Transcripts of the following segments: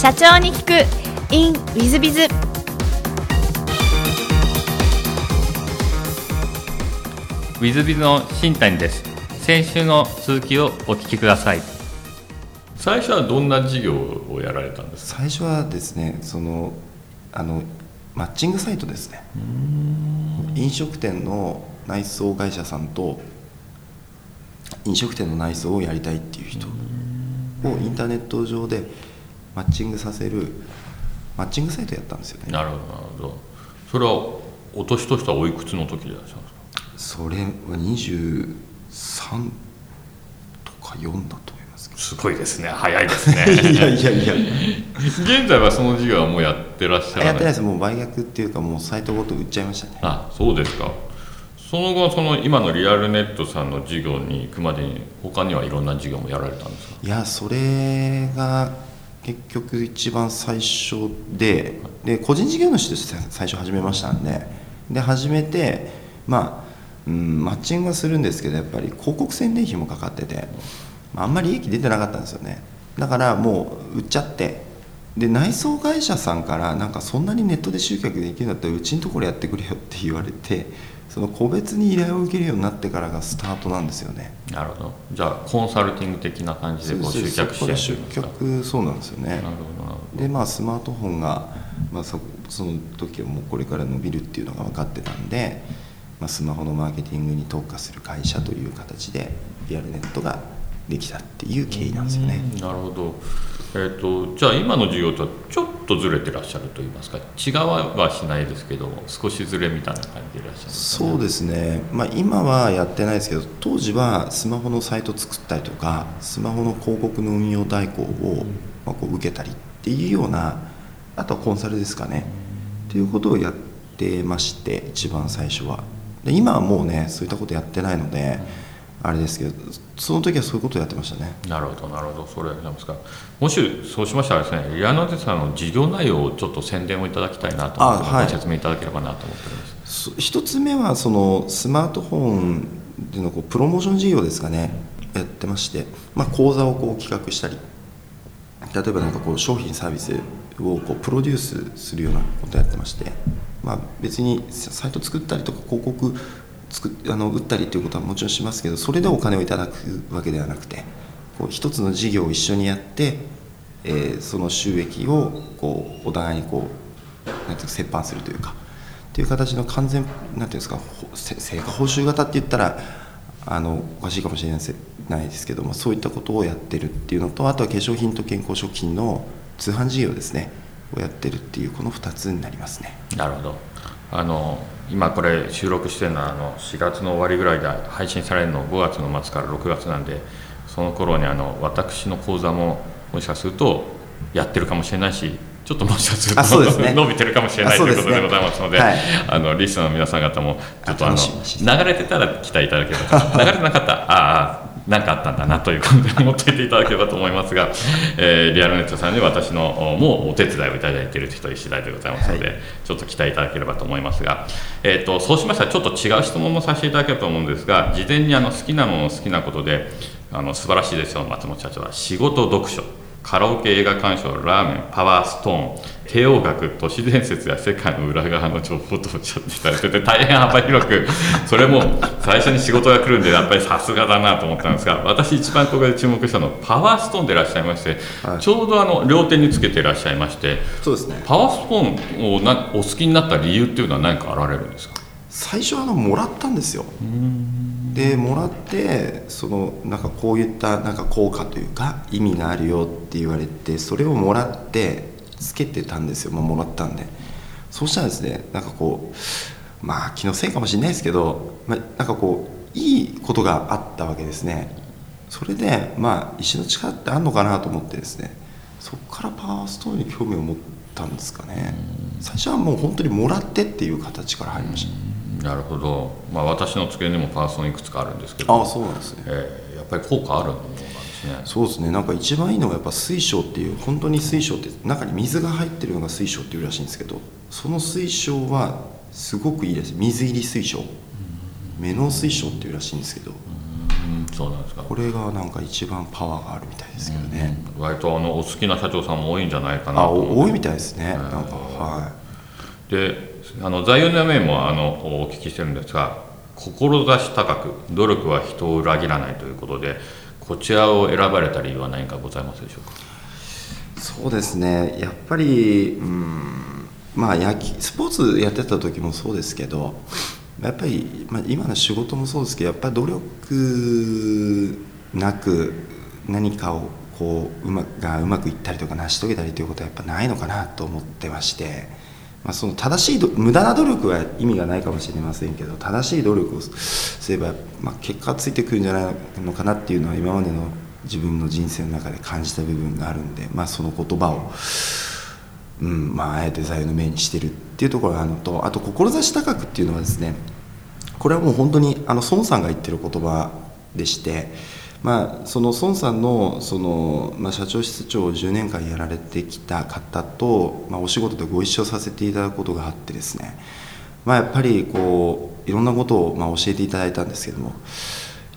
社長に聞く。In ウィズビズウィズビズの新谷です。先週の続きをお聞きください。最初はどんな事業をやられたんですか？最初はですねそのあのマッチングサイトですね。飲食店の内装会社さんと飲食店の内装をやりたいっていう人をインターネット上でマッチングさせるマッチングサイトやったんですよね。なるほどなるほど。それはお年としてはおいくつの時でいらっしゃるんですか？それは23とか4だと思いますけすごいですね。早いですね。ど いやいやいや。現在はその事業はもうやってらっしゃらない？やってないです。もう売却っていうかもうサイトごと売っちゃいましたね。あそうですか。その後その今のリアルネットさんの事業に行くまでに他にはいろんな事業もやられたんですか？いやそれが結局一番最初でで個人事業主として最初始めましたんでで始めてまあ、うん、マッチングはするんですけどやっぱり広告宣伝費もかかってて、まあ、んまり利益出てなかったんですよね。だからもう売っちゃってで内装会社さんからなんかそんなにネットで集客できるんだったらうちのところやってくれよって言われてその個別に依頼を受けるようになってからがスタートなんですよね。なるほど。じゃあコンサルティング的な感じでこう集客して集客そうなんですよね。なるほど。でまあスマートフォンが、まあ、そその時はもうこれから伸びるっていうのが分かってたんで、まあ、スマホのマーケティングに特化する会社という形でリアルネットができたっていう経緯なんですよね。うん。なるほど。えー、とじゃあ今の事業とはちょっとずれてらっしゃると言いますか？違わはしないですけど少しずれみたいな感じでいらっしゃるね？そうですね、まあ、今はやってないですけど当時はスマホのサイト作ったりとかスマホの広告の運用代行を、まあ、こう受けたりっていうようなあとはコンサルですかね。っていうことをやってまして一番最初は。で今はもうねそういったことやってないのであれですけどその時はそういうことをやってましたね。なるほどなるほど。それですか。もしそうしましたらですねリアナテさんの事業内容をちょっと宣伝をいただきたいなと思ってあはい。ご説明いただければなと思ってるんです。そ一つ目はそのスマートフォンでのこうプロモーション事業ですかね。やってまして、まあ、講座をこう企画したり例えばなんかこう商品サービスをこうプロデュースするようなことをやってまして、まあ、別にサイト作ったりとか広告作あの売ったりということはもちろんしますけどそれでお金をいただくわけではなくてこう一つの事業を一緒にやって、えーその収益をこうお互いにこうなんていうか折半するというかっていう形の完全なんていうんですか成果報酬型って言ったらあのおかしいかもしれないですないですけどもそういったことをやってるっていうのとあとは化粧品と健康食品の通販事業ですねをやってるっていうこの2つになりますね。なるほど。あの今これ収録してるのはあの4月の終わりぐらいで配信されるの5月の末から6月なんでその頃にあの私の講座ももしかするとやってるかもしれないしちょっともしかするとね。伸びてるかもしれないあということでございますのではい。あのリスナーの皆さん方もちょっとあの流れてたら期待いただければ。流れてなかったらああ何かあったんだなという感じで思っていていただければと思いますが、えーリアルネットさんに私のおもうお手伝いをいただいているという次第でございますので、ちょっと期待いただければと思いますが、えー、とそうしましたらちょっと違う質問もさせていただければと思うんですが事前にあの好きなもの好きなことであの素晴らしいですよ松本社長は。仕事読書。カラオケ映画鑑賞ラーメンパワーストーン帝王学都市伝説や世界の裏側の情報とおっしゃっていただいてて大変幅広くそれも最初に仕事が来るんでやっぱりさすがだなと思ったんですが私一番ここで注目したのはパワーストーンでいらっしゃいまして、はい。ちょうどあの両手につけていらっしゃいましてそうですね。パワーストーンをなお好きになった理由っていうのは何かあられるんですか？最初はあのもらったんですよ。でもらってそのなんかこういったなんか効果というか意味があるよって言われてそれをもらってつけてたんですよ、まあ、もらったんで。そうしたらですねなんかこうまあ気のせいかもしれないですけど、まあ、なんかこういいことがあったわけですね。それでまあ石の力ってあるのかなと思ってですね。そこからパワーストーンに興味を持ったんですかね。最初はもう本当にもらってっていう形から入りました。なるほど、まあ、私の机にもパワーストーンいくつかあるんですけど。ああそうなんですね。えーやっぱり効果あるものですねそうですね。なんか一番いいのがやっぱ水晶っていう本当に水晶って中に水が入ってるのが水晶っていうらしいんですけどその水晶はすごくいいです。水入り水晶。目の水晶っていうらしいんですけどうんそうなんですか。これがなんか一番パワーがあるみたいですけどね、割とあのお好きな社長さんも多いんじゃないかなあと多いみたいですね、なんかはであの座右の銘もあのお聞きしてるんですが志高く努力は人を裏切らないということでこちらを選ばれた理由は何かございますでしょうか？そうですね。やっぱりうんまあ野球スポーツやってた時もそうですけどやっぱり、まあ、今の仕事もそうですけどやっぱり努力なく何かをこううまがうまくいったりとか成し遂げたりということはやっぱないのかなと思ってまして、まあ、その正しいど無駄な努力は意味がないかもしれませんけど正しい努力をすれば、まあ、結果がついてくるんじゃないのかなっていうのは今までの自分の人生の中で感じた部分があるんで、まあ、その言葉を。うんまあ、あえて座右の銘にしてるっていうところがあるのとあと志高くっていうのはですねこれはもう本当にあの孫さんが言ってる言葉でして、まあ、その孫さんのその、まあ、社長室長を10年間やられてきた方と、まあ、お仕事でご一緒させていただくことがあってですね、まあ、やっぱりこういろんなことをまあ教えていただいたんですけども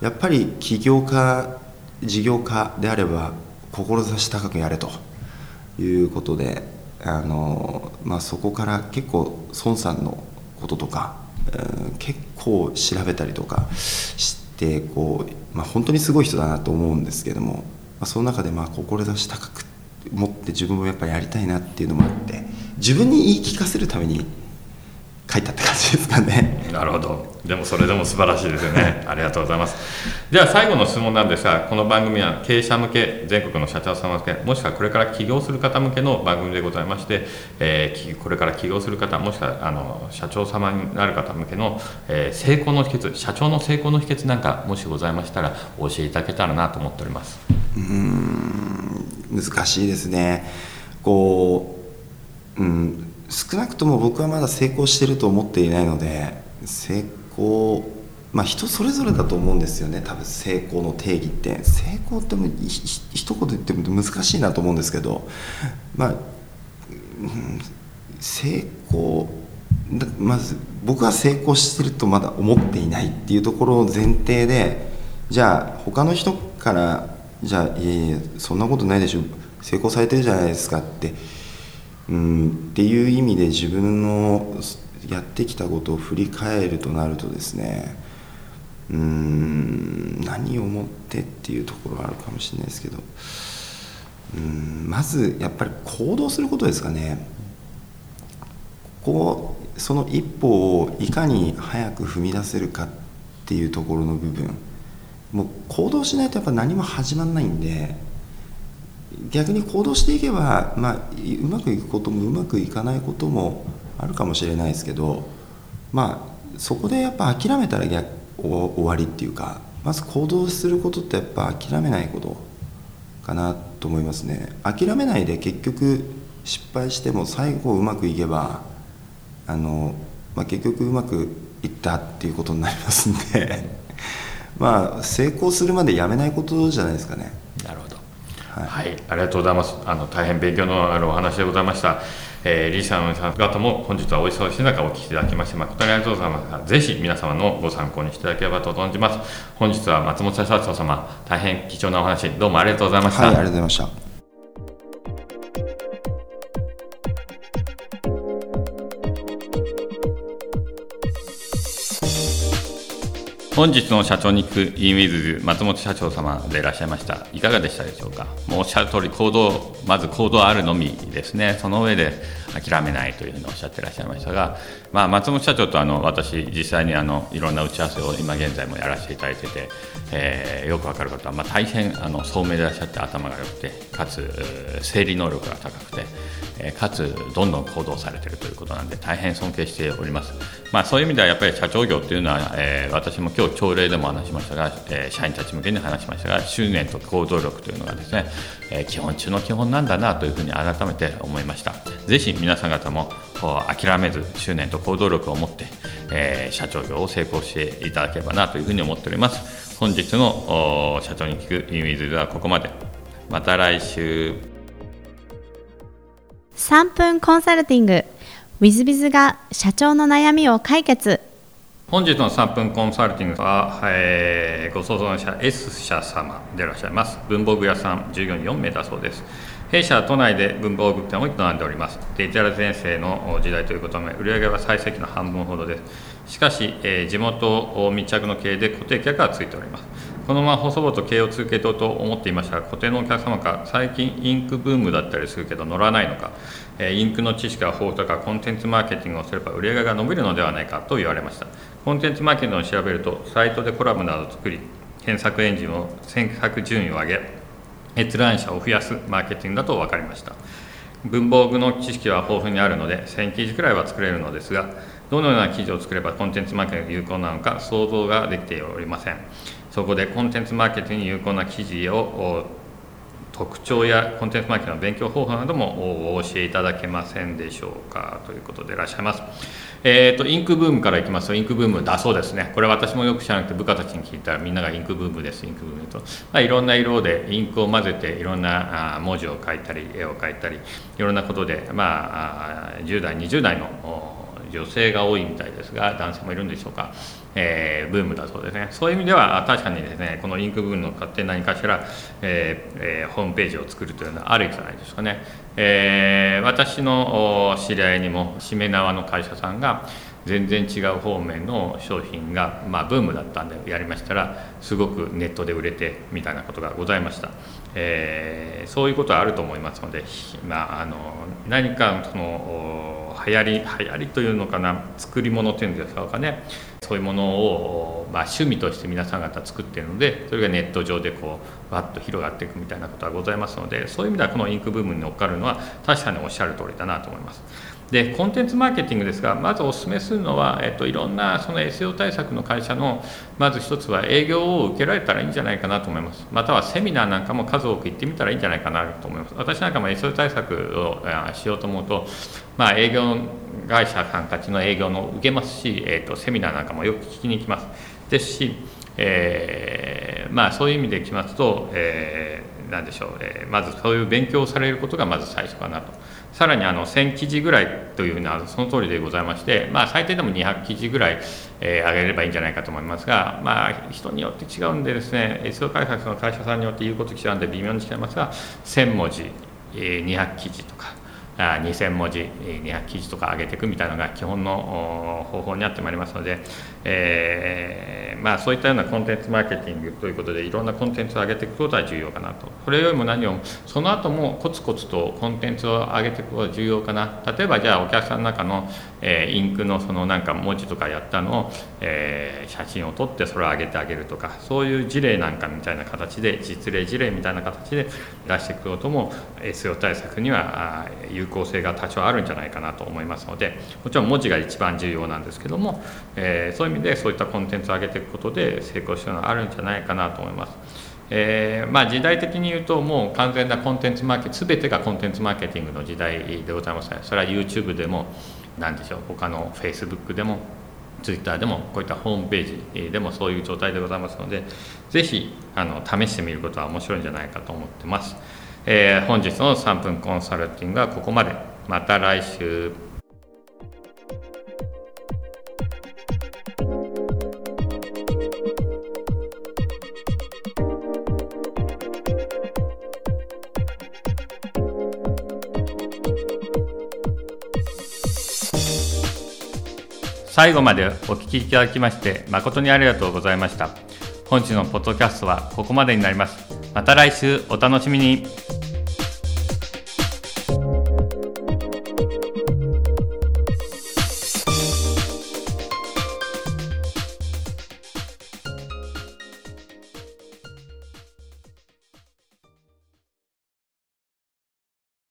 やっぱり起業家事業家であれば志高くやれということであの、まあ、そこから結構孫さんのこととか、うん結構調べたりとかしてこう、まあ、本当にすごい人だなと思うんですけども、まあ、その中でまあ志高く持って自分もやっぱりやりたいなっていうのもあって自分に言い聞かせるために書いたって感じですかね。なるほど。でもそれでも素晴らしいですよね。ありがとうございます。では最後の質問なんですがこの番組は経営者向け全国の社長様向けもしくはこれから起業する方向けの番組でございまして、えーきこれから起業する方もしくはあの社長様になる方向けの、えー成功の秘訣社長の成功の秘訣なんかもしございましたらお教えいただけたらなと思っております。難しいですね。こう、うん、少なくとも僕はまだ成功してると思っていないので成功まあ人それぞれだと思うんですよね。多分成功の定義って。成功ってもひひ一言言っても難しいなと思うんですけど。まあ、成功まず僕は成功してるとまだ思っていないっていうところを前提でじゃあ他の人からじゃあいえいえそんなことないでしょ。成功されてるじゃないですかってうんっていう意味で自分のやってきたことを振り返るとなるとですねうん何をもってっていうところはあるかもしれないですけどうんまずやっぱり行動することですかね。こうその一歩をいかに早く踏み出せるかっていうところの部分。もう行動しないとやっぱ何も始まらないんで逆に行動していけば、まあ、うまくいくこともうまくいかないこともあるかもしれないですけどまあそこでやっぱ諦めたら逆終わりっていうかまず行動することってやっぱ諦めないことかなと思いますね。諦めないで結局失敗しても最後うまくいけばあの、まあ、結局うまくいったっていうことになりますんで。まあ成功するまでやめないことじゃないですかね。なるほど。はいはい、ありがとうございます。あの大変勉強のあるお話でございました。えー、リーさん方も本日はお忙しい中お聞きいただきまして誠にありがとうございます。ぜひ皆様のご参考にしていただければと存じます。本日は松本社長様大変貴重なお話どうもありがとうございました。はいありがとうございました本日の社長に聞く in with 松本社長様でいらっしゃいました。いかがでしたでしょうか？もうおっしゃる通り行動まず行動あるのみですね。その上で諦めないというふうにおっしゃっていらっしゃいましたが、まあ、松本社長とあの私実際にあのいろんな打ち合わせを今現在もやらせていただいてて、えーよくわかる方は、まあ、大変あの聡明でいらっしゃって頭が良くてかつ整理能力が高くて、えーかつどんどん行動されているということなんで大変尊敬しております、まあ、そういう意味ではやっぱり社長業というのは、えー私も今日朝礼でも話しましたが、えー社員たち向けに話しましたが執念と行動力というのがですね、えー基本中の基本なんだなというふうに改めて思いました。ぜひ皆さん方も諦めず執念と行動力を持って、えー社長業を成功していただければなというふうに思っております。本日の社長に聞くインウィズではここまで。また来週。3分コンサルティング。w i z b i が社長の悩みを解決。本日の3分コンサルティングは、えー、ご相談者 S 社様でいらっしゃいます。文房具屋さん従業員4名だそうです。弊社は都内で文房具店を営んでおります。デジタル全盛の時代ということで売上は最盛期の半分ほどです。しかし、えー、地元密着の経営で固定客がついております。このまま細々と経営を続けようと思っていましたが固定のお客様が最近インクブームだったりするけど乗らないのかインクの知識が豊富とかコンテンツマーケティングをすれば売り上げが伸びるのではないかと言われました。コンテンツマーケティングを調べるとサイトでコラムなどを作り検索エンジンを検索順位を上げ閲覧者を増やすマーケティングだと分かりました。文房具の知識は豊富にあるので1000記事くらいは作れるのですがどのような記事を作ればコンテンツマーケティングが有効なのか想像ができておりません。そこでコンテンツマーケティングに有効な記事を特徴やコンテンツマーケティングの勉強方法などもお教えいただけませんでしょうか。ということでいらっしゃいます。えーと、インクブームからいきますとインクブームだそうですね。これ私もよく知らなくて部下たちに聞いたらみんながインクブームですインクブームと、まあ、いろんな色でインクを混ぜていろんな文字を書いたり絵を書いたりいろんなことで、まあ、10代20代の女性が多いみたいですが男性もいるんでしょうか、えー、ブームだそうですね。そういう意味では確かにですねこのインクブームの勝手に何かしら、えーえー、ホームページを作るというのはあるんじゃないですかね、えー、私の知り合いにもしめ縄の会社さんが全然違う方面の商品が、まあ、ブームだったんでやりましたらすごくネットで売れてみたいなことがございました、えー、そういうことはあると思いますので、まあ、あの何かその流行り流行りというのかな作り物というんですかねそういうものを、まあ、趣味として皆さん方作ってるのでそれがネット上でこうわっと広がっていくみたいなことはございますのでそういう意味ではこのインクブームに乗っかるのは確かにおっしゃる通りだなと思います。でコンテンツマーケティングですがまずお勧めするのは、えっと、いろんなその SEO 対策の会社のまず一つは営業を受けられたらいいんじゃないかなと思います。またはセミナーなんかも数多く行ってみたらいいんじゃないかなと思います。私なんかも SEO 対策をしようと思うと、まあ、営業会社さんたちの営業の受けますし、えっと、セミナーなんかもよく聞きに行きます。ですし、えー、まあ、そういう意味できますと、えー、何でしょう、えー、まずそういう勉強をされることがまず最初かなと。さらにあの1000記事ぐらいというのはその通りでございまして、まあ、最低でも200記事ぐらい、えー、上げればいいんじゃないかと思いますが、まあ、人によって違うんでですね SEO 開発の会社さんによって言うこと違うんで微妙に違いますが1000文字、えー、200記事とか2000文字200記事とか上げていくみたいなのが基本の方法になってまいりますので、えー、まあ、そういったようなコンテンツマーケティングということでいろんなコンテンツを上げていくことは重要かなと。それよりも何よりもその後もコツコツとコンテンツを上げていくことが重要かな。例えばじゃあお客さんの中の、えー、インクのそのなんか文字とかやったのを、えー、写真を撮ってそれを上げてあげるとかそういう事例なんかみたいな形で実例事例みたいな形で出していくことも SEO 対策には有効性が多少あるんじゃないかなと思いますのでもちろん文字が一番重要なんですけども、え、そういう意味でそういったコンテンツを上げていくことで成功してるのはあるんじゃないかなと思います。えー、まあ、時代的に言うともう完全なコンテンツマーケ全てがコンテンツマーケティングの時代でございますそれは YouTube でも何でしょう他の Facebook でも Twitter でもこういったホームページでもそういう状態でございますのでぜひあの試してみることは面白いんじゃないかと思ってます。えー、本日の3分コンサルティングはここまで。また来週。最後までお聞きいただきまして誠にありがとうございました。本日のポッドキャストはここまでになります。また来週お楽しみに。